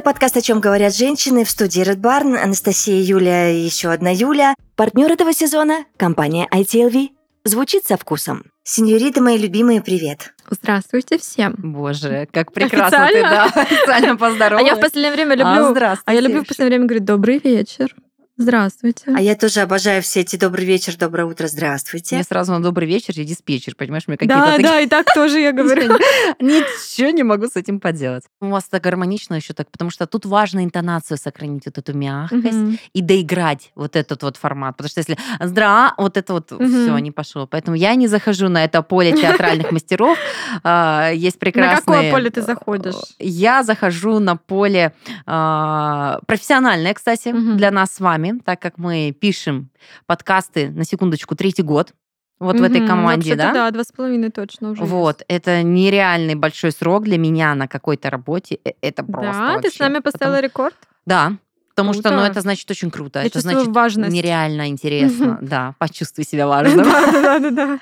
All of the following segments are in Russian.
Это подкаст «О чем говорят женщины» в студии Red Barn. Анастасия, Юля и еще одна Юля. Партнер этого сезона – компания ITLV. Звучит со вкусом. Сеньориты мои любимые, привет. Здравствуйте всем. Боже, как прекрасно ты, да, официально поздоровалась. А я в последнее время люблю... А, а я люблю в последнее время говорить «добрый вечер». Здравствуйте. А я тоже обожаю все эти добрый вечер, доброе утро, здравствуйте. Мне сразу на добрый вечер и диспетчер, понимаешь, мне какие-то Да, такие... да, и так тоже я говорю. Ничего не могу с этим поделать. У вас так гармонично еще так, потому что тут важно интонацию сохранить, вот эту мягкость и доиграть вот этот вот формат. Потому что если здра, вот это вот все не пошло. Поэтому я не захожу на это поле театральных мастеров. А, есть прекрасные... На какое поле ты заходишь? Я захожу на поле а, профессиональное, кстати, для нас с вами так как мы пишем подкасты, на секундочку, третий год, вот угу, в этой команде, да? Да, два с половиной точно уже. Вот, есть. это нереальный большой срок для меня на какой-то работе. Э, это просто. Да, вообще. ты с нами поставила Потому... рекорд? Да, Потому круто. что, ну, это значит очень круто. Я это значит важность. нереально интересно. Да, почувствуй себя важным. Да, да, да.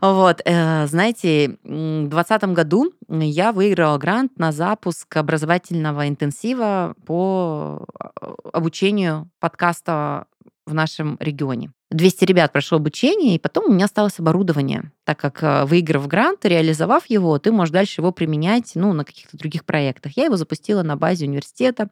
Вот, э, знаете, в 2020 году я выиграла грант на запуск образовательного интенсива по э, обучению подкаста в нашем регионе. 200 ребят прошло обучение, и потом у меня осталось оборудование, так как э, выиграв грант, реализовав его, ты можешь дальше его применять ну, на каких-то других проектах. Я его запустила на базе университета,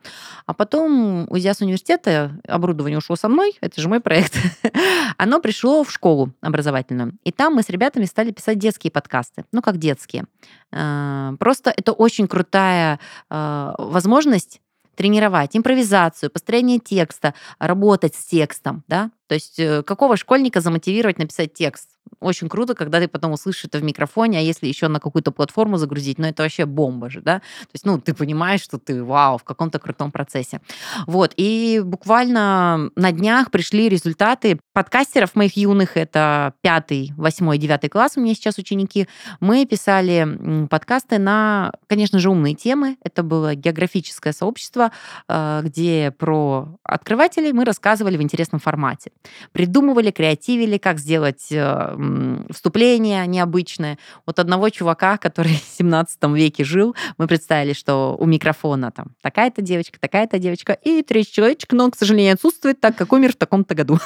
а потом, уйдя с университета, оборудование ушло со мной, это же мой проект, оно пришло в школу образовательную. И там мы с ребятами стали писать детские подкасты, ну как детские. Э, просто это очень крутая э, возможность тренировать импровизацию, построение текста, работать с текстом, да, то есть э, какого школьника замотивировать написать текст? Очень круто, когда ты потом услышишь это в микрофоне, а если еще на какую-то платформу загрузить, ну это вообще бомба же, да? То есть, ну, ты понимаешь, что ты, вау, в каком-то крутом процессе. Вот, и буквально на днях пришли результаты подкастеров моих юных, это пятый, восьмой, девятый класс у меня сейчас ученики. Мы писали подкасты на, конечно же, умные темы. Это было географическое сообщество, э, где про открывателей мы рассказывали в интересном формате придумывали, креативили, как сделать э, вступление необычное. Вот одного чувака, который в 17 веке жил, мы представили, что у микрофона там такая-то девочка, такая-то девочка, и третий человечек, но, к сожалению, отсутствует, так как умер в таком-то году.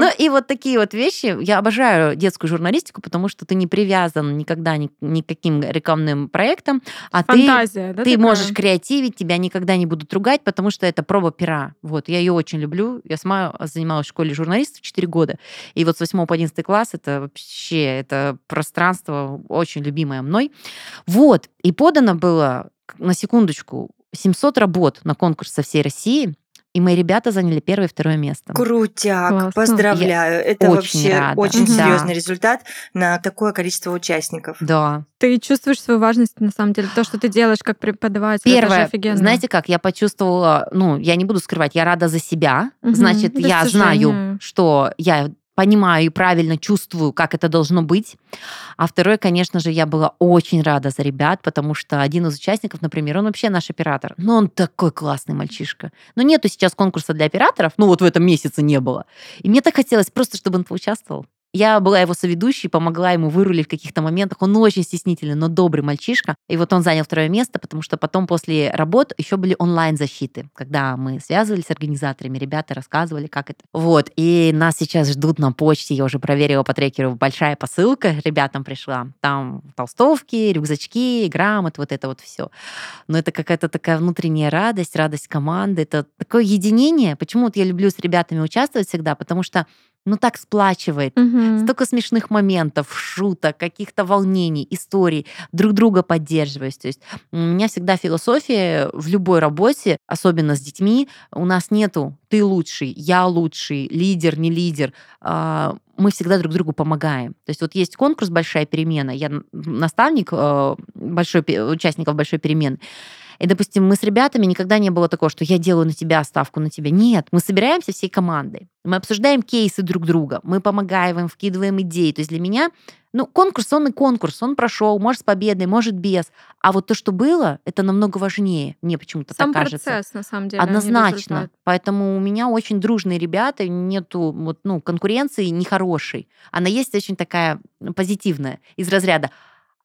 Ну и вот такие вот вещи. Я обожаю детскую журналистику, потому что ты не привязан никогда ни, ни к каким рекламным проектам, а ты можешь креативить, тебя никогда не будут ругать, потому что это проба пера. Вот, я ее очень люблю. Я сама занималась в школе журналистов 4 года. И вот с 8 по 11 класс это вообще, это пространство очень любимое мной. Вот. И подано было, на секундочку, 700 работ на конкурс со всей России. И мои ребята заняли первое и второе место. Крутяк, Классно. поздравляю. Я Это очень вообще рада. очень да. серьезный результат на такое количество участников. Да. Ты чувствуешь свою важность, на самом деле, то, что ты делаешь как преподаватель. Первое, офигенно. знаете как, я почувствовала, ну, я не буду скрывать, я рада за себя. Угу, Значит, я знаю, что я понимаю и правильно чувствую, как это должно быть. А второе, конечно же, я была очень рада за ребят, потому что один из участников, например, он вообще наш оператор. Но он такой классный мальчишка. Но нету сейчас конкурса для операторов, ну вот в этом месяце не было. И мне так хотелось просто, чтобы он поучаствовал. Я была его соведущей, помогла ему вырулить в каких-то моментах. Он очень стеснительный, но добрый мальчишка. И вот он занял второе место, потому что потом после работ еще были онлайн-защиты, когда мы связывались с организаторами, ребята рассказывали, как это. Вот, и нас сейчас ждут на почте, я уже проверила по трекеру, большая посылка ребятам пришла. Там толстовки, рюкзачки, грамоты, вот это вот все. Но это какая-то такая внутренняя радость, радость команды. Это такое единение. Почему вот я люблю с ребятами участвовать всегда? Потому что ну так сплачивает. Угу. Столько смешных моментов, шуток, каких-то волнений, историй, друг друга поддерживаешь. То есть у меня всегда философия в любой работе, особенно с детьми, у нас нету ты лучший, я лучший, лидер, не лидер. А, мы всегда друг другу помогаем. То есть вот есть конкурс «Большая перемена», я наставник э, большой, участников «Большой перемены», и, допустим, мы с ребятами никогда не было такого, что я делаю на тебя ставку, на тебя. Нет, мы собираемся всей командой. Мы обсуждаем кейсы друг друга, мы помогаем им, вкидываем идеи. То есть для меня, ну, конкурс, он и конкурс, он прошел, может, с победой, может, без. А вот то, что было, это намного важнее, мне почему-то Сам так кажется. процесс, на самом деле. А Однозначно. Поэтому у меня очень дружные ребята, нету вот, ну, конкуренции нехорошей. Она есть очень такая позитивная, из разряда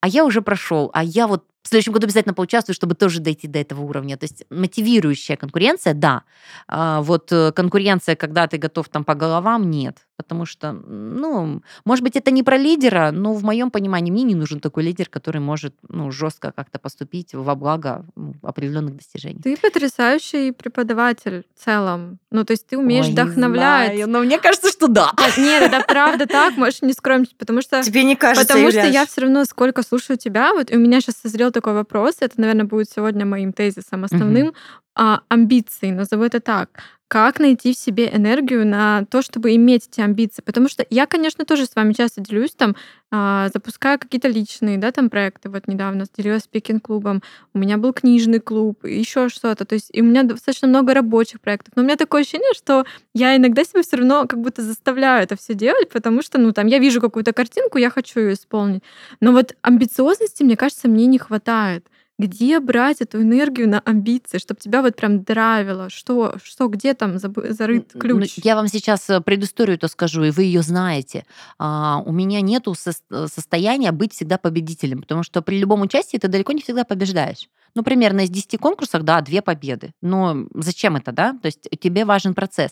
а я уже прошел, а я вот в следующем году обязательно поучаствую, чтобы тоже дойти до этого уровня. То есть мотивирующая конкуренция, да. А вот э, конкуренция, когда ты готов там по головам, нет. Потому что, ну, может быть, это не про лидера, но в моем понимании мне не нужен такой лидер, который может ну, жестко как-то поступить во благо ну, определенных достижений. Ты потрясающий преподаватель в целом. Ну, то есть ты умеешь Ой, вдохновлять. Знаю, но мне кажется, что да. Нет, это правда так, можешь не скромничать, потому что... Тебе не кажется, Потому что я все равно сколько слушаю тебя, вот у меня сейчас созрел такой вопрос, это, наверное, будет сегодня моим тезисом основным, угу. а, амбиции, назову это так как найти в себе энергию на то, чтобы иметь эти амбиции. Потому что я, конечно, тоже с вами часто делюсь, там, э, запускаю какие-то личные, да, там проекты. Вот недавно делилась спикинг-клубом, у меня был книжный клуб, еще что-то. То есть и у меня достаточно много рабочих проектов. Но у меня такое ощущение, что я иногда себя все равно как будто заставляю это все делать, потому что, ну, там, я вижу какую-то картинку, я хочу ее исполнить. Но вот амбициозности, мне кажется, мне не хватает где брать эту энергию на амбиции, чтобы тебя вот прям драйвило? Что, что где там зарыт ключ? Ну, я вам сейчас э, предысторию-то скажу, и вы ее знаете. А, у меня нету э, состояния быть всегда победителем, потому что при любом участии ты далеко не всегда побеждаешь. Ну, примерно из 10 конкурсов, да, две победы. Но зачем это, да? То есть тебе важен процесс.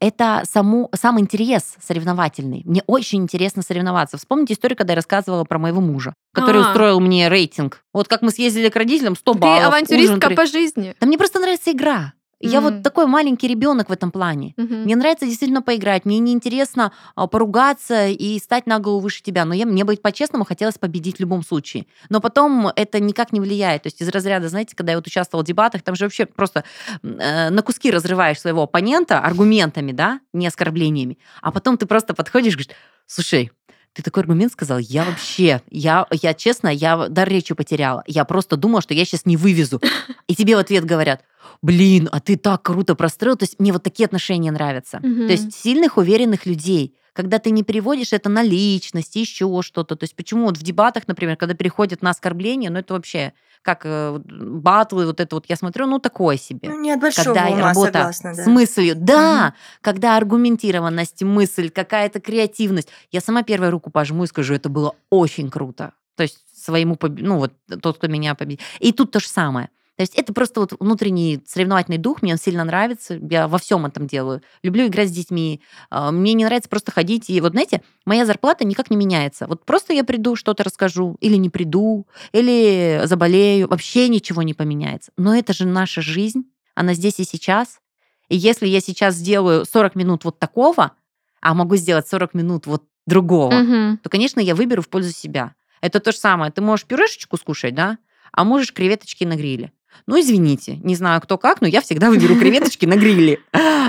Это саму, сам интерес соревновательный. Мне очень интересно соревноваться. Вспомните историю, когда я рассказывала про моего мужа, который А-а-а. устроил мне рейтинг. Вот как мы съездили к родителям, 100 баллов. Ты авантюристка ужин, по жизни. Да мне просто нравится игра. Я вот такой маленький ребенок в этом плане. Мгм. Мне нравится действительно поиграть. Мне неинтересно а, поругаться и стать на голову выше тебя. Но я, мне быть по-честному хотелось победить в любом случае. Но потом это никак не влияет. То есть из разряда, знаете, когда я вот участвовала в дебатах, там же вообще просто э, на куски разрываешь своего оппонента аргументами, да, не оскорблениями. А потом ты просто подходишь и говоришь, слушай, ты такой аргумент сказал, я вообще, я, я честно, я дар речи потеряла. Я просто думала, что я сейчас не вывезу. И тебе в ответ говорят, блин, а ты так круто простроил. То есть мне вот такие отношения нравятся. Угу. То есть сильных, уверенных людей, когда ты не переводишь это на личность, еще что-то. То есть почему вот в дебатах, например, когда переходят на оскорбление, ну это вообще как э, батлы, вот это вот я смотрю, ну такое себе. Ну, не от большого когда ума, работа согласна, да. с мыслью, да, угу. когда аргументированность, мысль, какая-то креативность. Я сама первую руку пожму и скажу, это было очень круто. То есть своему, ну вот тот, кто меня победил. И тут то же самое. То есть это просто вот внутренний соревновательный дух, мне он сильно нравится, я во всем этом делаю. Люблю играть с детьми, а, мне не нравится просто ходить. И вот, знаете, моя зарплата никак не меняется. Вот просто я приду, что-то расскажу, или не приду, или заболею, вообще ничего не поменяется. Но это же наша жизнь, она здесь и сейчас. И если я сейчас сделаю 40 минут вот такого, а могу сделать 40 минут вот другого, угу. то, конечно, я выберу в пользу себя. Это то же самое. Ты можешь пюрешечку скушать, да? А можешь креветочки на гриле. Ну, извините, не знаю, кто как, но я всегда выберу креветочки на гриле.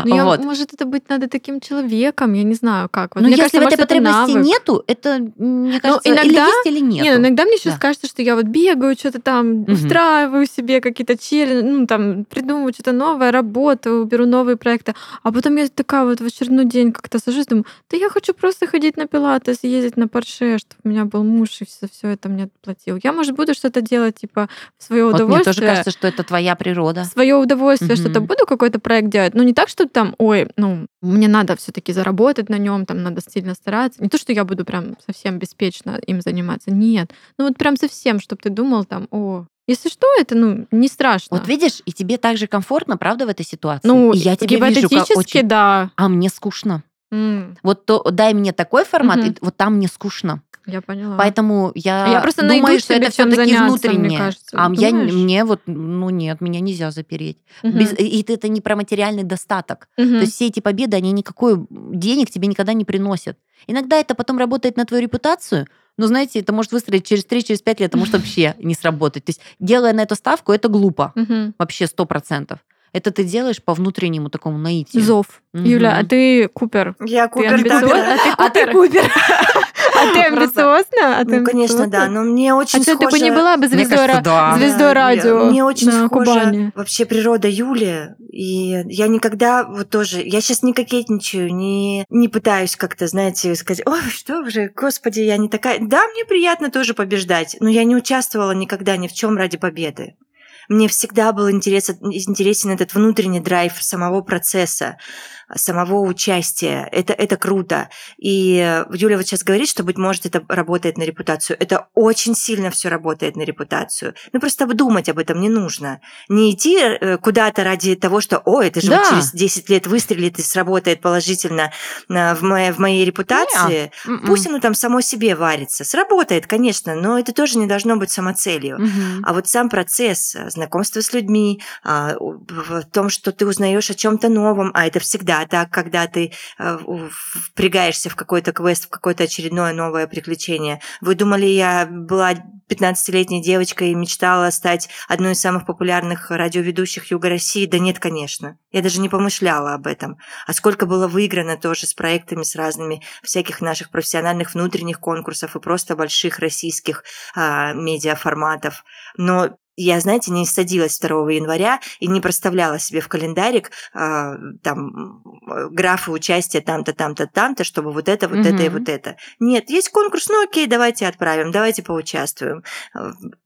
Ну, вот. Может, это быть надо таким человеком, я не знаю, как. Но если в этой потребности нету, это, мне ну, кажется, иногда, или есть, или нет. Не, иногда мне сейчас кажется, что я вот бегаю, что-то там устраиваю себе какие-то челленджи, ну, там, придумываю что-то новое, работаю, беру новые проекты. А потом я такая вот в очередной день как-то сажусь, думаю, да я хочу просто ходить на пилатес, ездить на парше, чтобы у меня был муж и все, все это мне платил. Я, может, буду что-то делать, типа, в свое вот удовольствие. Мне тоже кажется, что это твоя природа. Свое удовольствие, угу. что-то буду какой-то проект делать. Ну, не так, что там, ой, ну, мне надо все-таки заработать на нем, там надо сильно стараться. Не то, что я буду прям совсем беспечно им заниматься. Нет. Ну, вот прям совсем, чтобы ты думал там, о, если что, это ну не страшно. Вот видишь, и тебе так же комфортно, правда, в этой ситуации? Ну, и я тебе вижу, как очень... да. А мне скучно. Mm. Вот то, дай мне такой формат, mm-hmm. и вот там мне скучно. Я поняла. Поэтому я, я просто думаю, что это все-таки внутреннее. Мне кажется. А я, мне вот, ну нет, меня нельзя запереть. Угу. Без, и это не про материальный достаток. Угу. То есть все эти победы, они никакой денег тебе никогда не приносят. Иногда это потом работает на твою репутацию, но, знаете, это может выстроить через 3-5 через лет, это может вообще не сработать. То есть, делая на эту ставку, это глупо. Угу. Вообще сто процентов. Это ты делаешь по внутреннему такому наитию. Зов. Угу. Юля, а ты Купер? Я Купер, ты да. А ты Купер? А ты амбициозна? А ну, конечно, да. Но мне очень а схоже... А ты бы не была бы звездой, кажется, да. звездой радио Мне очень на схожа Кубани. вообще природа Юли. И я никогда вот тоже... Я сейчас не кокетничаю, не, не пытаюсь как-то, знаете, сказать, ой, что уже, господи, я не такая... Да, мне приятно тоже побеждать, но я не участвовала никогда ни в чем ради победы. Мне всегда был интерес, интересен этот внутренний драйв самого процесса. Самого участия. Это, это круто. И Юля вот сейчас говорит, что, быть может, это работает на репутацию. Это очень сильно все работает на репутацию. Ну, просто думать об этом не нужно. Не идти э, куда-то ради того, что, о, это же да. вот через 10 лет выстрелит и сработает положительно в моей, в моей репутации. Не, Пусть оно там само себе варится. Сработает, конечно, но это тоже не должно быть самоцелью. Угу. А вот сам процесс знакомства с людьми, а, в том, что ты узнаешь о чем-то новом, а это всегда так, когда ты э, впрягаешься в какой-то квест, в какое-то очередное новое приключение. Вы думали, я была 15-летней девочкой и мечтала стать одной из самых популярных радиоведущих Юга России? Да нет, конечно. Я даже не помышляла об этом. А сколько было выиграно тоже с проектами, с разными всяких наших профессиональных внутренних конкурсов и просто больших российских а, медиаформатов. Но я, знаете, не садилась 2 января и не проставляла себе в календарик э, там графы участия там-то, там-то, там-то, чтобы вот это, вот угу. это и вот это. Нет, есть конкурс, ну окей, давайте отправим, давайте поучаствуем.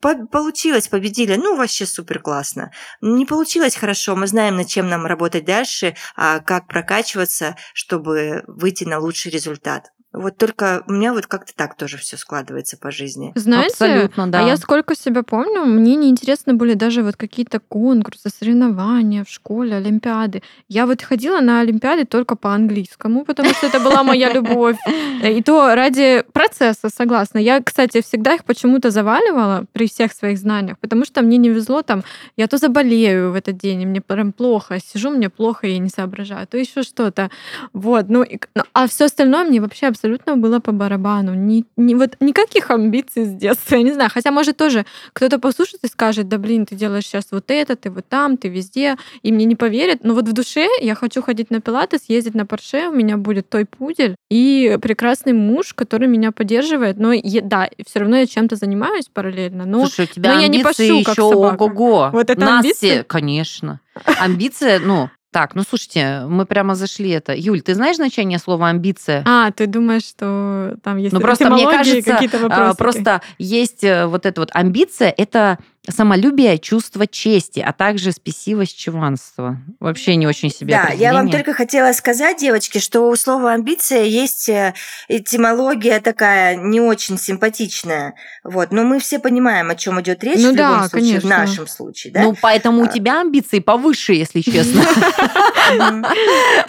По получилось, победили, ну вообще супер классно. Не получилось хорошо, мы знаем, над чем нам работать дальше, а как прокачиваться, чтобы выйти на лучший результат. Вот только у меня вот как-то так тоже все складывается по жизни. Знаете, Абсолютно, да. а я сколько себя помню, мне неинтересны были даже вот какие-то конкурсы, соревнования в школе, олимпиады. Я вот ходила на олимпиады только по английскому, потому что это была моя любовь. И то ради процесса, согласна. Я, кстати, всегда их почему-то заваливала при всех своих знаниях, потому что мне не везло там, я то заболею в этот день, и мне прям плохо, сижу, мне плохо, и я не соображаю, то еще что-то. Вот, ну, ну а все остальное мне вообще абсолютно абсолютно было по барабану. Ни, ни, вот никаких амбиций с детства, я не знаю. Хотя, может, тоже кто-то послушает и скажет, да блин, ты делаешь сейчас вот это, ты вот там, ты везде, и мне не поверят. Но вот в душе я хочу ходить на пилаты, съездить на парше, у меня будет той пудель и прекрасный муж, который меня поддерживает. Но я, да, все равно я чем-то занимаюсь параллельно. Но, Слушай, у тебя но я не пашу, как собака. ого-го. Вот это Нас амбиции? Конечно. Амбиция, ну, так, ну слушайте, мы прямо зашли это. Юль, ты знаешь значение слова амбиция? А, ты думаешь, что там есть ну, просто мне кажется, какие-то вопросы? Просто есть э, вот эта вот амбиция, это самолюбие, чувство чести, а также спесивость, чуванство. Вообще не очень себе Да, я вам только хотела сказать, девочки, что у слова амбиция есть э, этимология такая не очень симпатичная. Вот, но мы все понимаем, о чем идет речь ну, в да, любом случае, конечно. в нашем случае. Да? Ну, поэтому у а. тебя амбиции повыше, если честно.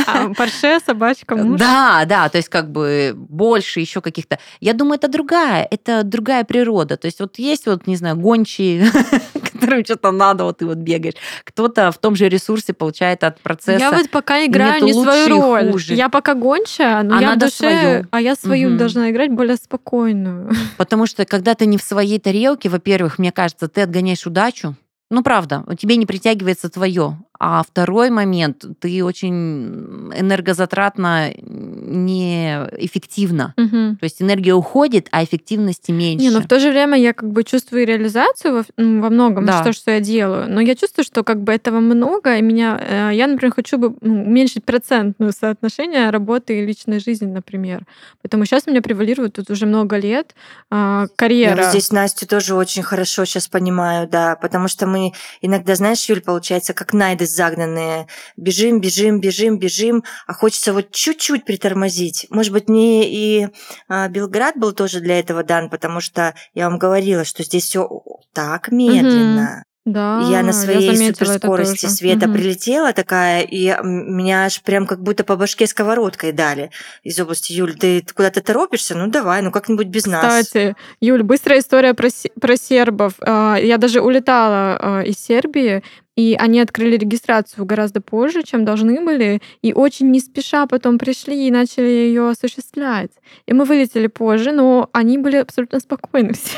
А, Порше, собачка, муж. Да, да, то есть как бы больше еще каких-то. Я думаю, это другая, это другая природа. То есть вот есть вот, не знаю, гончие которым что-то надо, вот ты вот бегаешь. Кто-то в том же ресурсе получает от процесса. Я вот пока играю не свою роль. Хуже. Я пока гончая, но а я в душе, свою. а я свою угу. должна играть более спокойную. Потому что когда ты не в своей тарелке, во-первых, мне кажется, ты отгоняешь удачу. Ну, правда, тебе не притягивается твое. А второй момент, ты очень энергозатратно неэффективно. Угу. То есть энергия уходит, а эффективности меньше. Не, но в то же время я как бы чувствую реализацию во, во многом, да. то, что я делаю. Но я чувствую, что как бы этого много, и меня, э, я, например, хочу бы ну, уменьшить процентное соотношение работы и личной жизни, например. Поэтому сейчас у меня превалирует тут уже много лет а, карьера. Я здесь Настю тоже очень хорошо сейчас понимаю, да, потому что мы иногда, знаешь, Юль, получается, как Найда лошади загнанные. Бежим, бежим, бежим, бежим, а хочется вот чуть-чуть притормозить. Может быть, мне и а, Белград был тоже для этого дан, потому что я вам говорила, что здесь все так медленно. Да, я на своей я суперскорости света угу. прилетела такая, и меня аж прям как будто по башке сковородкой дали из области Юль, ты куда-то торопишься? Ну давай, ну как-нибудь без Кстати, нас. Кстати, Юль, быстрая история про, про сербов. А, я даже улетала а, из Сербии, и они открыли регистрацию гораздо позже, чем должны были, и очень не спеша потом пришли и начали ее осуществлять. И мы вылетели позже, но они были абсолютно спокойны все.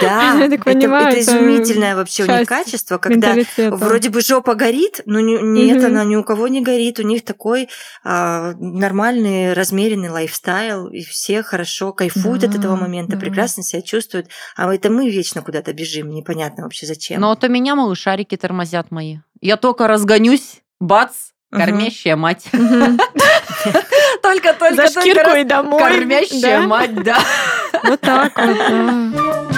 Да, это, понимаю, это, это изумительное вообще у них качество, когда вроде бы жопа горит, но не, нет, угу. она ни у кого не горит. У них такой а, нормальный, размеренный лайфстайл, и все хорошо кайфуют да, от этого момента, да. прекрасно себя чувствуют. А это мы вечно куда-то бежим, непонятно вообще зачем. Но вот у меня малышарики тормозят мои. Я только разгонюсь, бац, кормящая мать. Только, только, За шкирку и домой. Кормящая мать, да. Вот так вот.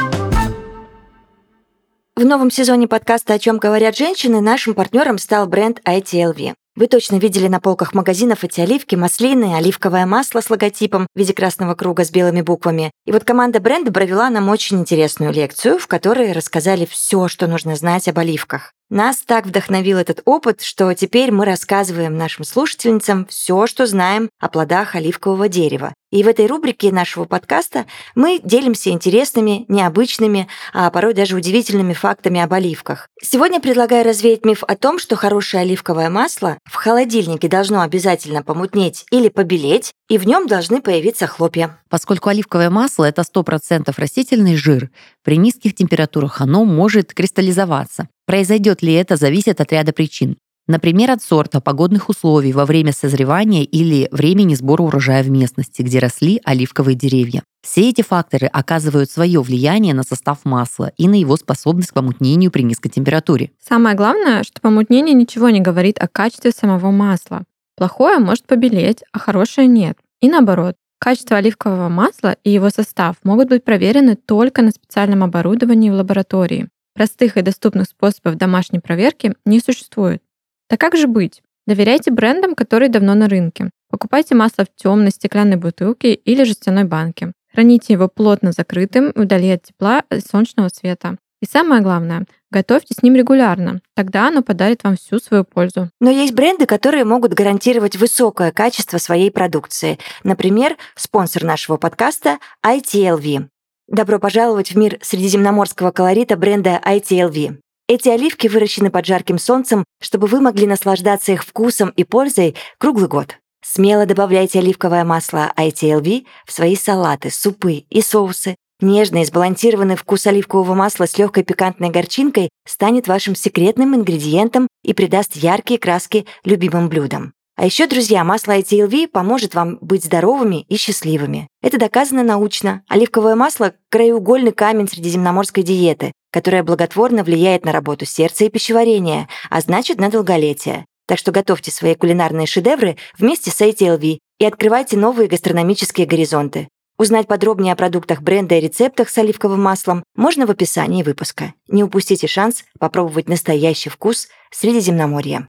В новом сезоне подкаста «О чем говорят женщины» нашим партнером стал бренд ITLV. Вы точно видели на полках магазинов эти оливки, маслины, оливковое масло с логотипом в виде красного круга с белыми буквами. И вот команда бренда провела нам очень интересную лекцию, в которой рассказали все, что нужно знать об оливках. Нас так вдохновил этот опыт, что теперь мы рассказываем нашим слушательницам все, что знаем о плодах оливкового дерева. И в этой рубрике нашего подкаста мы делимся интересными, необычными, а порой даже удивительными фактами об оливках. Сегодня предлагаю развеять миф о том, что хорошее оливковое масло в холодильнике должно обязательно помутнеть или побелеть, и в нем должны появиться хлопья. Поскольку оливковое масло — это 100% растительный жир, при низких температурах оно может кристаллизоваться. Произойдет ли это, зависит от ряда причин. Например, от сорта, погодных условий во время созревания или времени сбора урожая в местности, где росли оливковые деревья. Все эти факторы оказывают свое влияние на состав масла и на его способность к помутнению при низкой температуре. Самое главное, что помутнение ничего не говорит о качестве самого масла. Плохое может побелеть, а хорошее нет. И наоборот, качество оливкового масла и его состав могут быть проверены только на специальном оборудовании в лаборатории. Простых и доступных способов домашней проверки не существует. Так как же быть? Доверяйте брендам, которые давно на рынке. Покупайте масло в темной стеклянной бутылке или жестяной банке. Храните его плотно закрытым, вдали от тепла и солнечного света. И самое главное, готовьте с ним регулярно. Тогда оно подарит вам всю свою пользу. Но есть бренды, которые могут гарантировать высокое качество своей продукции. Например, спонсор нашего подкаста ITLV. Добро пожаловать в мир средиземноморского колорита бренда ITLV. Эти оливки выращены под жарким солнцем, чтобы вы могли наслаждаться их вкусом и пользой круглый год. Смело добавляйте оливковое масло ITLV в свои салаты, супы и соусы. Нежный сбалансированный вкус оливкового масла с легкой пикантной горчинкой станет вашим секретным ингредиентом и придаст яркие краски любимым блюдам. А еще, друзья, масло ITLV поможет вам быть здоровыми и счастливыми. Это доказано научно. Оливковое масло – краеугольный камень средиземноморской диеты, которая благотворно влияет на работу сердца и пищеварения, а значит, на долголетие. Так что готовьте свои кулинарные шедевры вместе с ITLV и открывайте новые гастрономические горизонты. Узнать подробнее о продуктах бренда и рецептах с оливковым маслом можно в описании выпуска. Не упустите шанс попробовать настоящий вкус Средиземноморья.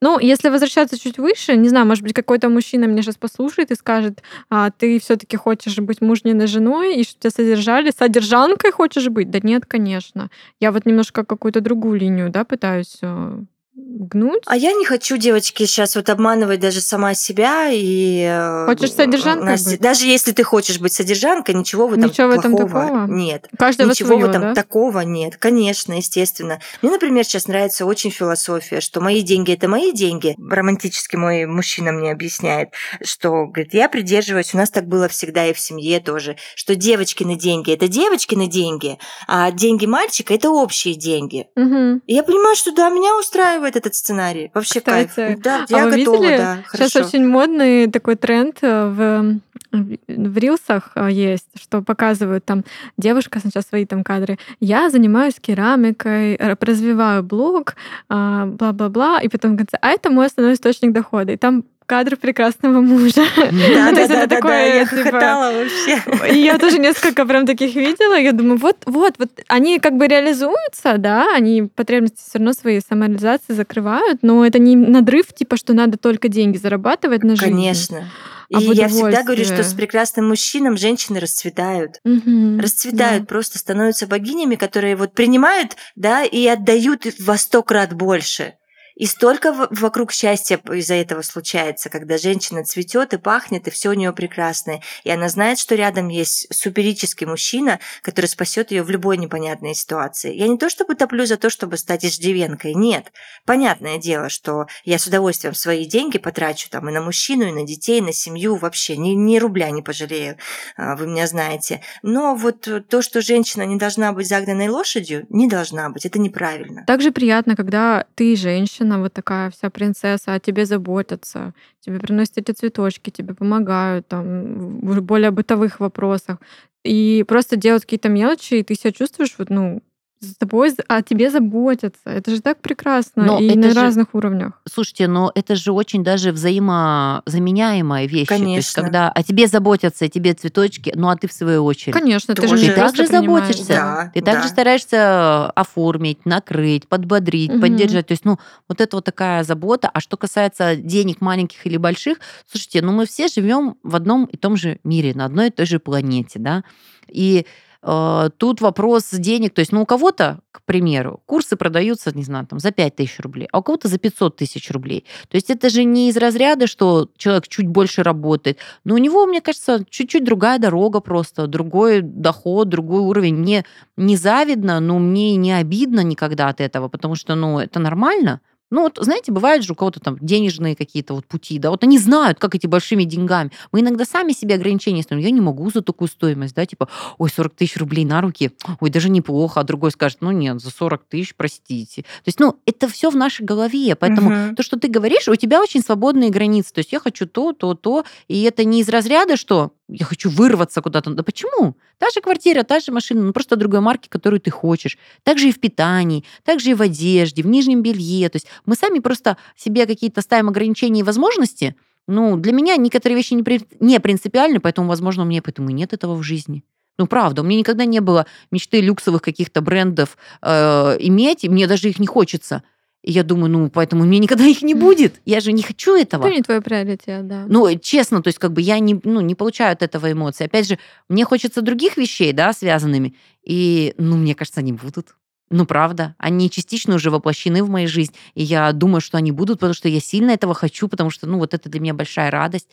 Ну, если возвращаться чуть выше, не знаю, может быть, какой-то мужчина меня сейчас послушает и скажет, а, ты все таки хочешь быть мужниной женой, и что тебя содержали, содержанкой хочешь быть? Да нет, конечно. Я вот немножко какую-то другую линию, да, пытаюсь э, гнуть. А я не хочу, девочки, сейчас вот обманывать даже сама себя и... Э, хочешь содержанкой Настя, быть? Даже если ты хочешь быть содержанкой, ничего в этом ничего плохого в этом такого? нет. Каждого ничего свое, в этом да? такого нет. Конечно, естественно. Мне, например, сейчас нравится очень философия, что мои деньги – это мои деньги. Романтически мой мужчина мне объясняет, что, говорит, я придерживаюсь, у нас так было всегда и в семье тоже, что девочкины деньги – это девочкины деньги, а деньги мальчика – это общие деньги. Угу. И я понимаю, что да, меня устраивает устраивает этот сценарий. Вообще Кстати, кайф. Да, а я вы готова, видели? да. Сейчас хорошо. очень модный такой тренд э, в в рилсах э, есть, что показывают там девушка сначала свои там кадры. Я занимаюсь керамикой, развиваю блог, а, бла-бла-бла, и потом в конце, а это мой основной источник дохода. И там кадр прекрасного мужа. Да, да, да, да, я типа, хохотала вообще. Я тоже несколько прям таких видела. Я думаю, вот, вот, вот, они как бы реализуются, да, они потребности все равно своей самореализации закрывают, но это не надрыв, типа, что надо только деньги зарабатывать на жизнь. Конечно. И я всегда говорю, что с прекрасным мужчином женщины расцветают. Угу, расцветают, да. просто становятся богинями, которые вот принимают, да, и отдают во сто крат больше. И столько вокруг счастья из-за этого случается, когда женщина цветет и пахнет, и все у нее прекрасное. И она знает, что рядом есть суперический мужчина, который спасет ее в любой непонятной ситуации. Я не то чтобы топлю за то, чтобы стать иждивенкой, нет. Понятное дело, что я с удовольствием свои деньги потрачу там и на мужчину, и на детей, и на семью, вообще ни, ни рубля не пожалею, а, вы меня знаете. Но вот то, что женщина не должна быть загнанной лошадью, не должна быть, это неправильно. Также приятно, когда ты женщина, женщина вот такая вся принцесса, о тебе заботятся, тебе приносят эти цветочки, тебе помогают там в более бытовых вопросах. И просто делают какие-то мелочи, и ты себя чувствуешь вот, ну, с тобой, о тебе заботятся. Это же так прекрасно Но и на же- разных уровнях. Слушайте, но это же очень даже взаимозаменяемая вещь. То есть, Конечно. когда о тебе заботятся, о тебе цветочки, ну а ты в свою очередь. Конечно, ты же Тоже. Ты Ты просто также заботишься. Да, Ты также да. стараешься оформить, накрыть, подбодрить, Мгм. поддержать. То есть, ну, вот это вот такая забота. А что касается денег маленьких или больших, слушайте, ну мы все живем в одном и том же мире, на одной и той же планете, да. И тут вопрос денег, то есть, ну, у кого-то, к примеру, курсы продаются, не знаю, там, за 5 тысяч рублей, а у кого-то за 500 тысяч рублей. То есть это же не из разряда, что человек чуть больше работает, но у него, мне кажется, чуть-чуть другая дорога просто, другой доход, другой уровень. Мне не завидно, но мне не обидно никогда от этого, потому что, ну, это нормально. Ну, вот, знаете, бывают же у кого-то там денежные какие-то вот пути, да, вот они знают, как эти большими деньгами. Мы иногда сами себе ограничения ставим. Я не могу за такую стоимость, да, типа, ой, 40 тысяч рублей на руки, ой, даже неплохо, а другой скажет, ну нет, за 40 тысяч, простите. То есть, ну, это все в нашей голове, поэтому Мгм. то, что ты говоришь, у тебя очень свободные границы. То есть я хочу то, то, то. И это не из разряда, что я хочу вырваться куда-то. Да почему? Та же квартира, та же машина, ну просто другой марки, которую ты хочешь. Так же и в питании, так же и в одежде, в нижнем белье. То есть мы сами просто себе какие-то ставим ограничения и возможности. Ну, для меня некоторые вещи не, при- не принципиальны, поэтому, возможно, у меня поэтому и нет этого в жизни. Ну, правда, у меня никогда не было мечты люксовых каких-то брендов э, иметь, и мне даже их не хочется. И я думаю, ну, поэтому у меня никогда их не будет. Я же не хочу этого. Это не твой приоритет, да. Ну, честно, то есть как бы я не, ну, не получаю от этого эмоций. Опять же, мне хочется других вещей, да, связанными. И, ну, мне кажется, они будут. Ну, правда. Они частично уже воплощены в моей жизнь. И я думаю, что они будут, потому что я сильно этого хочу, потому что, ну, вот это для меня большая радость.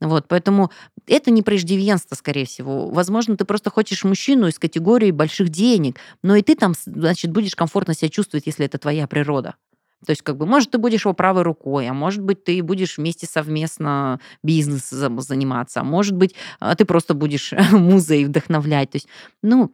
Вот, поэтому это не преждевенство, скорее всего. Возможно, ты просто хочешь мужчину из категории больших денег, но и ты там, значит, будешь комфортно себя чувствовать, если это твоя природа. То есть, как бы, может, ты будешь его правой рукой, а может быть, ты будешь вместе совместно бизнес за- заниматься, а может быть, а, ты просто будешь музой вдохновлять. То есть, ну,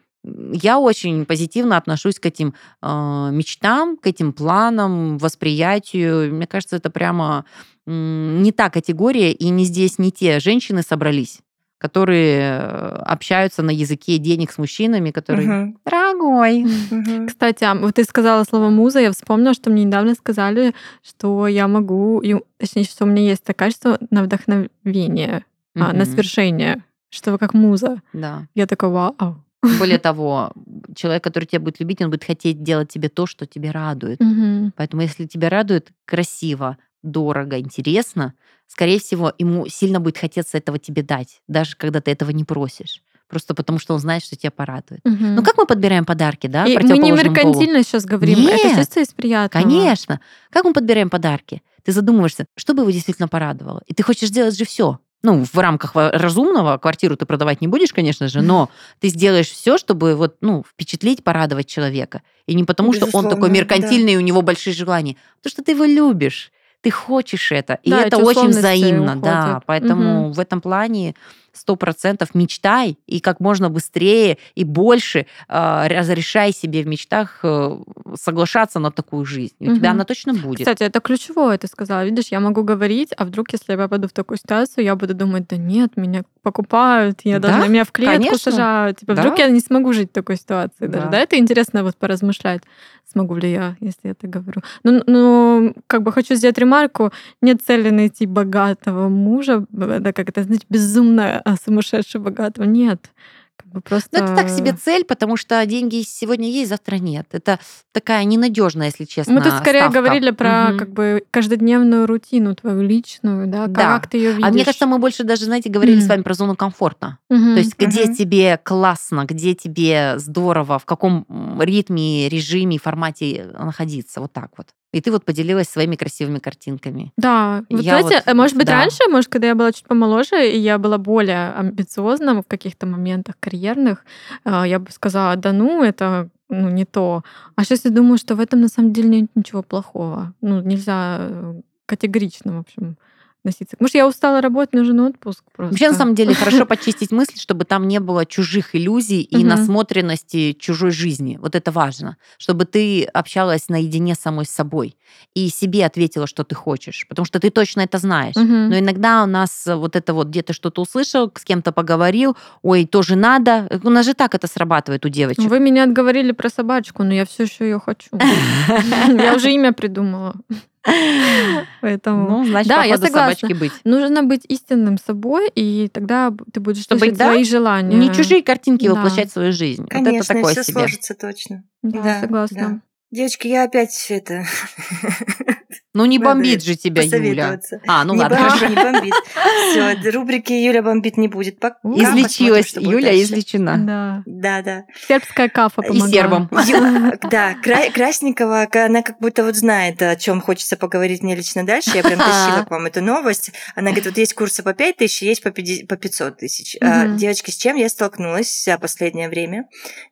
я очень позитивно отношусь к этим э, мечтам, к этим планам, восприятию. Мне кажется, это прямо м, не та категория, и не здесь не те женщины собрались, которые э, общаются на языке денег с мужчинами, которые Мгм. «Дорогой, Мгм. Кстати, а вот ты сказала слово муза, я вспомнила, что мне недавно сказали, что я могу, точнее, что у меня есть это качество на вдохновение, а, на свершение, что вы как муза. Да. Я такая, вау. Более того, человек, который тебя будет любить, он будет хотеть делать тебе то, что тебя радует. Мгм. Поэтому если тебя радует красиво, дорого, интересно, скорее всего, ему сильно будет хотеться этого тебе дать, даже когда ты этого не просишь. Просто потому, что он знает, что тебя порадует. Мгм. Ну, как мы подбираем подарки, да, И мы не полу? меркантильно сейчас говорим, это Нет. чисто из приятного. Конечно. Как мы подбираем подарки? Ты задумываешься, что бы его действительно порадовало. И ты хочешь сделать же все. Ну, в рамках разумного квартиру ты продавать не будешь, конечно же, но ты сделаешь все, чтобы вот, ну, впечатлить, порадовать человека. И не потому, что он Безусловно, такой да. меркантильный, и у него большие желания, а потому что ты его любишь. Ты хочешь это. И Да, это очень взаимно, да. Поэтому Мгм. в этом плане сто процентов мечтай и как можно быстрее и больше э, разрешай себе в мечтах э, соглашаться на такую жизнь. И у тебя Мгм. она точно будет. Кстати, это ключевое, ты сказала. Видишь, я могу говорить, а вдруг, если я попаду в такую ситуацию, я буду думать, да нет, меня покупают, я Да, должна, меня в клетку конечно. сажают. Типа, Да. вдруг я не смогу жить в такой ситуации даже. Да. Да, это интересно вот поразмышлять, смогу ли я, если я это говорю. Ну, ну, как бы хочу сделать ремарку, нет цели найти богатого мужа, да, как это, знаете, безумно а, сумасшедшего богатого. Нет. Как бы просто... Ну, это так себе цель, потому что деньги сегодня есть, завтра нет. Это такая ненадежная, если честно. Мы тут скорее ставка. говорили про Мгм. как бы каждодневную рутину твою личную, да, Да. как ты ее видишь. А мне кажется, мы больше даже, знаете, говорили Мгм. с вами про зону комфорта. Мгм. То есть где Мгм. тебе классно, где тебе здорово, в каком ритме, режиме, формате находиться. Вот так вот. И ты вот поделилась своими красивыми картинками. Да, вот Я знаете, вот, может быть, да. раньше, может, когда я была чуть помоложе, и я была более амбициозна в каких-то моментах карьерных, а, я бы сказала, да ну, это ну, не то. А сейчас я думаю, что в этом на самом деле нет ничего плохого. Ну, нельзя э, категорично, в общем, относиться. Может, я устала работать, нужен отпуск просто. Вообще, на самом деле, хорошо почистить мысли, чтобы там не было чужих иллюзий и насмотренности чужой жизни. Вот это важно. Чтобы ты общалась наедине с самой собой. И себе ответила, что ты хочешь, потому что ты точно это знаешь. Мгм. Но иногда у нас вот это вот где-то что-то услышал, с кем-то поговорил, ой, тоже надо. У нас же так это срабатывает у девочек. Вы меня отговорили про собачку, но я все еще ее хочу. Я уже имя придумала. Поэтому Ну, значит, Да, я согласна. собачки быть. нужно быть истинным собой, и тогда ты будешь Чтобы, слышать да, свои желания. Не чужие картинки Да. воплощать в свою жизнь. вот Конечно, это такое все себе. сложится точно. Да, Да, согласна. да. Девочки, я опять это Ну, не бомбит же тебя Юля. А, ну не ладно, бомбит, не бомбит. Все, рубрики Юля бомбит не будет. Пока Излечилась. что будет Юля дальше. излечена. Да. Да, да. Сербская кафа И помогла. сербом. Ю- Да, Кра- Красникова, она как будто вот знает, о чем хочется поговорить мне лично дальше. Я прям тащила к вам эту новость. Она говорит, вот есть курсы по 5 тысяч, есть по 50 по 500 тысяч. А. Девочки, с чем я столкнулась за последнее время?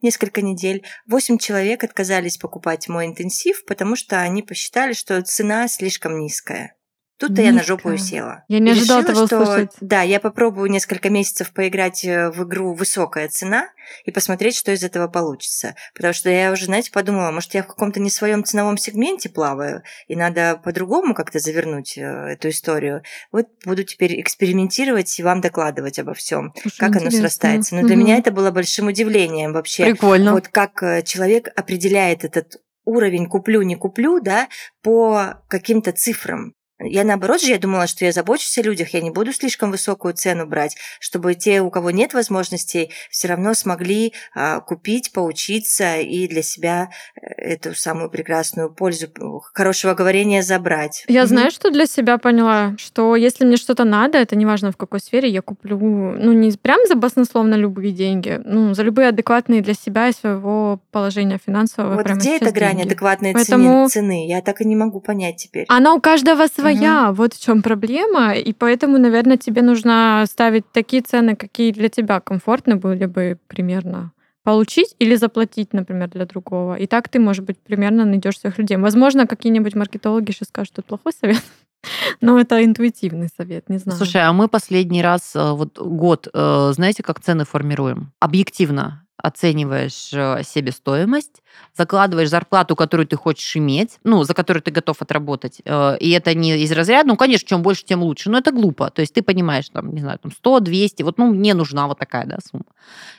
Несколько недель. Восемь человек отказались покупать мой интенсив, потому что они посчитали, что цена слишком низкая. Тут-то я на жопу Низкая. села. Я не И ожидала решила, этого что, услышать. Да, я попробую несколько месяцев поиграть э, в игру «Высокая цена» и посмотреть, что из этого получится. Потому что я уже, знаете, подумала, может, я в каком-то не своем ценовом сегменте плаваю, и надо по-другому как-то завернуть э, эту историю. Вот буду теперь экспериментировать и вам докладывать обо всем, Слушай, как оно интересно. срастается. Но для Мгм. меня это было большим удивлением вообще. Прикольно. Вот как э, человек определяет этот уровень куплю, не куплю, да, по каким-то цифрам. Я наоборот же, я думала, что я забочусь о людях, я не буду слишком высокую цену брать, чтобы те, у кого нет возможностей, все равно смогли а, купить, поучиться и для себя э, эту самую прекрасную пользу хорошего говорения забрать. Я Мгм. знаю, что для себя поняла, что если мне что-то надо, это неважно в какой сфере, я куплю, ну, не прям за баснословно любые деньги, ну, за любые адекватные для себя и своего положения финансового. Вот где эта грань деньги. адекватной Поэтому- цены? Я так и не могу понять теперь. Она у каждого своя, вот в чем проблема, и поэтому, наверное, тебе нужно ставить такие цены, какие для тебя комфортны были бы примерно получить или заплатить, например, для другого. И так ты, может быть, примерно найдешь своих людей. Возможно, какие-нибудь маркетологи сейчас скажут, что это плохой совет, но это интуитивный совет, не знаю. Слушай, а мы последний раз, э, вот год, э, знаете, как цены формируем? Объективно оцениваешь э, себестоимость, закладываешь зарплату, которую ты хочешь иметь, ну, за которую ты готов отработать. э, И это не из разряда, ну, конечно, чем больше, тем лучше. Но это глупо. То есть ты понимаешь, там, не знаю, там 100, 200, вот, ну, мне нужна вот такая, да, сумма.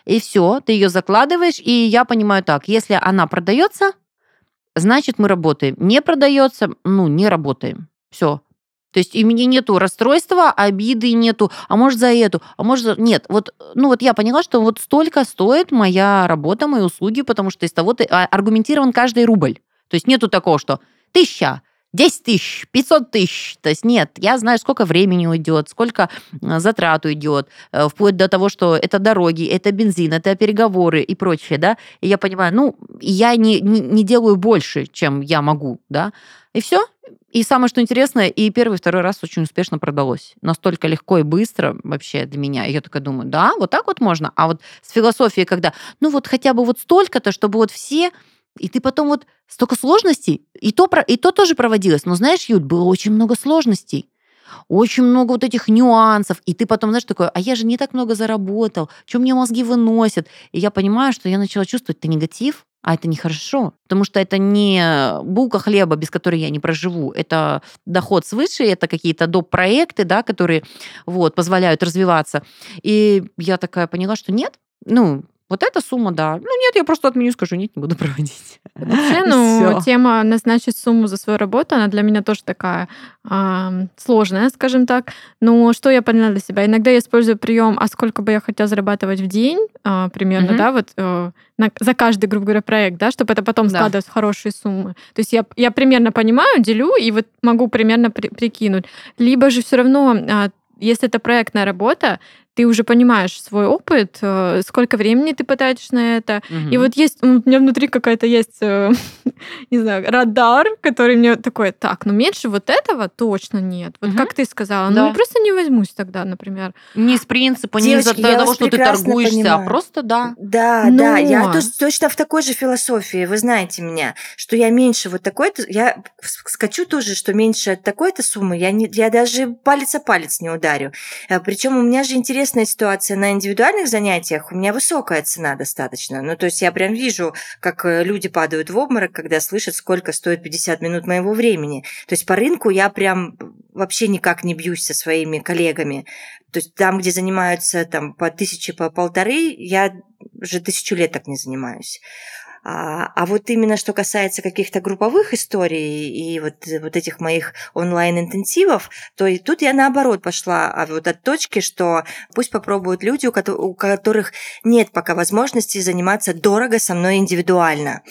И все, ты ее закладываешь, и я понимаю так, если она продается, значит, мы работаем. Не продается, ну, не работаем. Все. То есть и мне нету расстройства, обиды нету, а может за эту, а может. Нет, вот, ну вот я поняла, что вот столько стоит моя работа, мои услуги, потому что из того ты а, аргументирован каждый рубль. То есть нету такого, что тысяча, 10 тысяч, 500 тысяч. То есть нет, я знаю, сколько времени уйдет, сколько э, затрат уйдет, э, вплоть до того, что это дороги, это бензин, это переговоры и прочее, да. И я понимаю, ну, я не, не, не делаю больше, чем я могу, да. И все. И самое, что интересно, и первый, второй раз очень успешно продалось. Настолько легко и быстро вообще для меня. И я такая думаю, да, вот так вот можно. А вот с философией, когда, ну вот хотя бы вот столько-то, чтобы вот все и ты потом вот столько сложностей, и то, и то тоже проводилось. Но знаешь, Юль, было очень много сложностей. Очень много вот этих нюансов. И ты потом, знаешь, такой, а я же не так много заработал, что мне мозги выносят. И я понимаю, что я начала чувствовать это негатив, а это нехорошо. Потому что это не булка хлеба, без которой я не проживу. Это доход свыше, это какие-то доп. проекты, да, которые вот, позволяют развиваться. И я такая поняла, что нет, ну, вот эта сумма, да. Ну, нет, я просто отменю, скажу, нет, не буду проводить. Вообще, ну, всё. тема назначить сумму за свою работу, она для меня тоже такая ам, сложная, скажем так. Но что я поняла для себя? Иногда я использую прием, а сколько бы я хотела зарабатывать в день, а, примерно, Мгм. да, вот э, на- за каждый, грубо говоря, проект, да, чтобы это потом Да. складывать в хорошие суммы. То есть я, я примерно понимаю, делю и вот могу примерно при- прикинуть. Либо же все равно, а, если это проектная работа, ты уже понимаешь свой опыт, э, сколько времени ты потратишь на это, и вот есть, у меня внутри какая-то есть, э, не знаю, радар, который мне такой, так, ну меньше вот этого точно нет. Вот Мгм. как ты сказала, ну Да. я просто не возьмусь тогда, например. Не с принципа, не из-за того, что ты торгуешься, а понимаю. просто да. Да, да, я Но- тос- точно в такой же философии. Вы знаете меня, что я меньше вот такой-то, я скачу тоже, что меньше от такой-то суммы, я, не, я даже палец о палец не ударю. Причем у меня же интересный интересная ситуация на индивидуальных занятиях. У меня высокая цена достаточно. Ну, то есть я прям вижу, как э, люди падают в обморок, когда слышат, сколько стоит 50 минут моего времени. То есть по рынку я прям вообще никак не бьюсь со своими коллегами. То есть там, где занимаются там по тысяче, по полторы, я уже тысячу лет так не занимаюсь. А, а вот именно что касается каких-то групповых историй и вот, вот этих моих онлайн-интенсивов, то и тут я наоборот пошла а вот от точки, что пусть попробуют люди, у которых нет пока возможности заниматься дорого со мной индивидуально.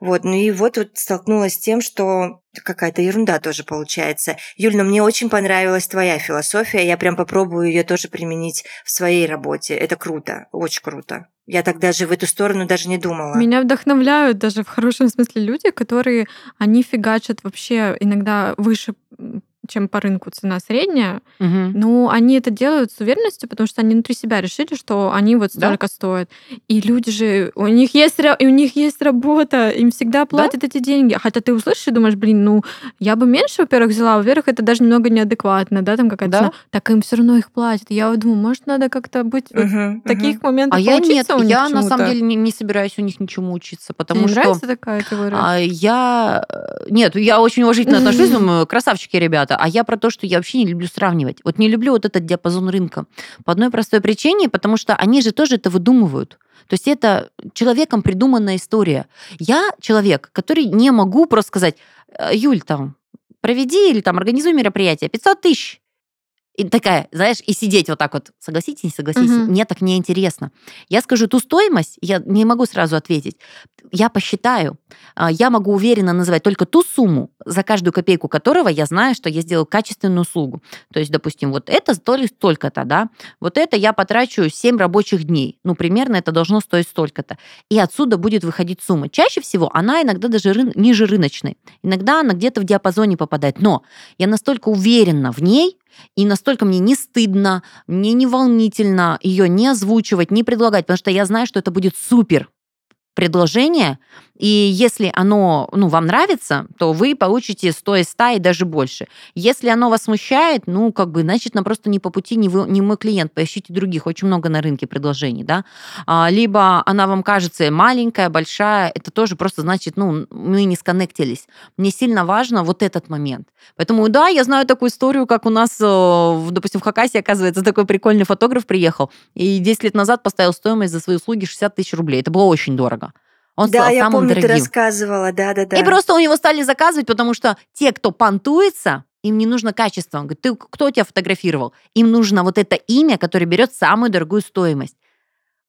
Вот, ну и вот, вот столкнулась с тем, что какая-то ерунда тоже получается. Юль, но мне очень понравилась твоя философия. Я прям попробую ее тоже применить в своей работе. Это круто, очень круто. Я так даже в эту сторону даже не думала. Меня вдохновляют даже в хорошем смысле люди, которые, они фигачат вообще иногда выше чем по рынку цена средняя. Угу. Ну, они это делают с уверенностью, потому что они внутри себя решили, что они вот столько да? стоят. И люди же, у них есть, у них есть работа, им всегда платят да? эти деньги. Хотя ты услышишь и думаешь, блин, ну, я бы меньше, во-первых, взяла, во-первых, это даже немного неадекватно, да, там какая-то да? цена. Так им все равно их платят. Я вот думаю, может, надо как-то быть угу, вот в таких угу. моментах А я нет, я на самом деле не, не собираюсь у них ничему учиться, потому Тебе что... нравится такая теория? А, я... Нет, я очень уважительно отношусь, думаю, красавчики ребята, а я про то, что я вообще не люблю сравнивать. Вот не люблю вот этот диапазон рынка. По одной простой причине, потому что они же тоже это выдумывают. То есть это человеком придуманная история. Я человек, который не могу просто сказать, «Э, Юль, там, проведи или там организуй мероприятие, 500 тысяч. И такая, знаешь, и сидеть вот так вот, согласитесь, не согласитесь, угу. мне так неинтересно. Я скажу ту стоимость, я не могу сразу ответить. Я посчитаю. А, я могу уверенно называть только ту сумму, за каждую копейку которого я знаю, что я сделал качественную услугу. То есть, допустим, вот это стоит столько-то, да, вот это я потрачу 7 рабочих дней. Ну, примерно это должно стоить столько-то. И отсюда будет выходить сумма. Чаще всего она иногда даже ры... ниже рыночной. Иногда она где-то в диапазоне попадает. Но я настолько уверена в ней, и настолько мне не стыдно, мне не волнительно ее не озвучивать, не предлагать, потому что я знаю, что это будет супер предложение, и если оно ну, вам нравится, то вы получите 100 из 100 и даже больше. Если оно вас смущает, ну, как бы, значит, нам просто не по пути, не, вы, не мой клиент, поищите других. Очень много на рынке предложений, да. А, либо она вам кажется маленькая, большая, это тоже просто значит, ну, мы не сконнектились. Мне сильно важно вот этот момент. Поэтому, да, я знаю такую историю, как у нас, э, допустим, в Хакасе, оказывается, такой прикольный фотограф приехал, и 10 лет назад поставил стоимость за свои услуги 60 тысяч рублей. Это было очень дорого. Он да, стал я самым помню, дорогим. ты рассказывала, да-да-да. И просто у него стали заказывать, потому что те, кто понтуется, им не нужно качество. Он говорит, ты кто тебя фотографировал? Им нужно вот это имя, которое берет самую дорогую стоимость.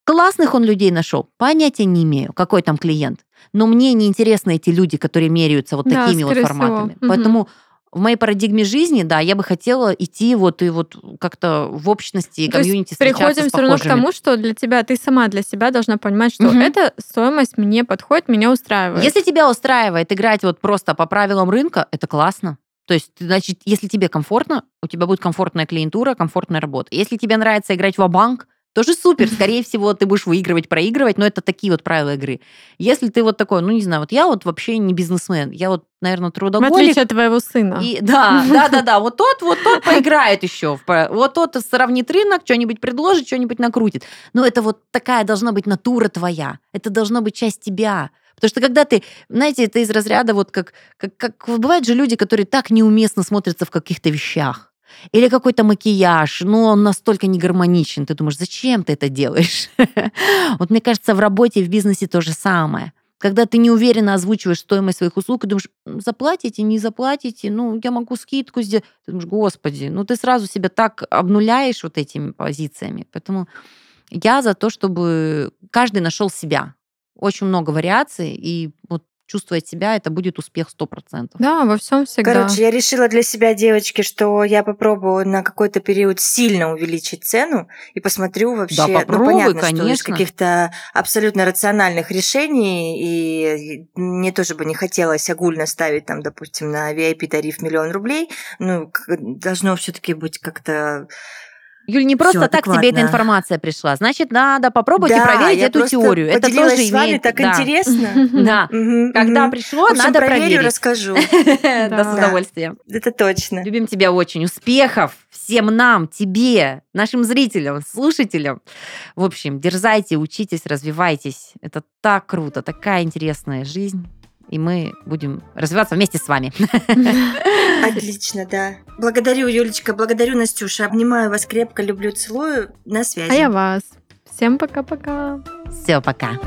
Классных он людей нашел, понятия не имею, какой там клиент. Но мне не интересны эти люди, которые меряются вот да, такими вот форматами. Всего. Поэтому угу в моей парадигме жизни, да, я бы хотела идти вот и вот как-то в общности и комьюнити То есть приходим все равно к тому, что для тебя, ты сама для себя должна понимать, что угу. эта стоимость мне подходит, меня устраивает. Если тебя устраивает играть вот просто по правилам рынка, это классно. То есть, значит, если тебе комфортно, у тебя будет комфортная клиентура, комфортная работа. Если тебе нравится играть в банк тоже супер. Скорее всего, ты будешь выигрывать, проигрывать, но это такие вот правила игры. Если ты вот такой, ну, не знаю, вот я вот вообще не бизнесмен, я вот, наверное, трудоголик. В отличие от твоего сына. И, да, да, да, да. Вот тот, вот тот поиграет еще. Вот тот сравнит рынок, что-нибудь предложит, что-нибудь накрутит. Но это вот такая должна быть натура твоя. Это должна быть часть тебя. Потому что когда ты, знаете, это из разряда вот как, как, как бывают же люди, которые так неуместно смотрятся в каких-то вещах или какой-то макияж, ну, он настолько не гармоничен. Ты думаешь, зачем ты это делаешь? Вот мне кажется, в работе и в бизнесе то же самое. Когда ты неуверенно озвучиваешь стоимость своих услуг и думаешь, заплатите, не заплатите, ну, я могу скидку сделать. Ты думаешь, господи, ну, ты сразу себя так обнуляешь вот этими позициями. Поэтому я за то, чтобы каждый нашел себя. Очень много вариаций, и вот чувствовать себя, это будет успех 100%. Да, во всем всегда. Короче, я решила для себя, девочки, что я попробую на какой-то период сильно увеличить цену и посмотрю вообще, да, ну, попробуй, понятно, конечно. что каких-то абсолютно рациональных решений, и мне тоже бы не хотелось огульно ставить там, допустим, на VIP-тариф миллион рублей, ну, должно все таки быть как-то Юль, не просто Всё, так тебе эта адекватно. информация пришла. Значит, надо попробовать и Да, проверить я эту теорию. Это тоже с вами, имеет... так да. интересно. Да. Когда пришло, надо проверить. расскажу. Да, с удовольствием. Это точно. Любим тебя очень. Успехов всем нам, тебе, нашим зрителям, слушателям. В общем, дерзайте, учитесь, развивайтесь. Это так круто, такая интересная жизнь. И мы будем развиваться вместе с вами. Отлично, да. Благодарю, Юлечка, благодарю, Настюша. Обнимаю вас крепко, люблю, целую. На связи. А я вас. Всем пока-пока. Все, пока.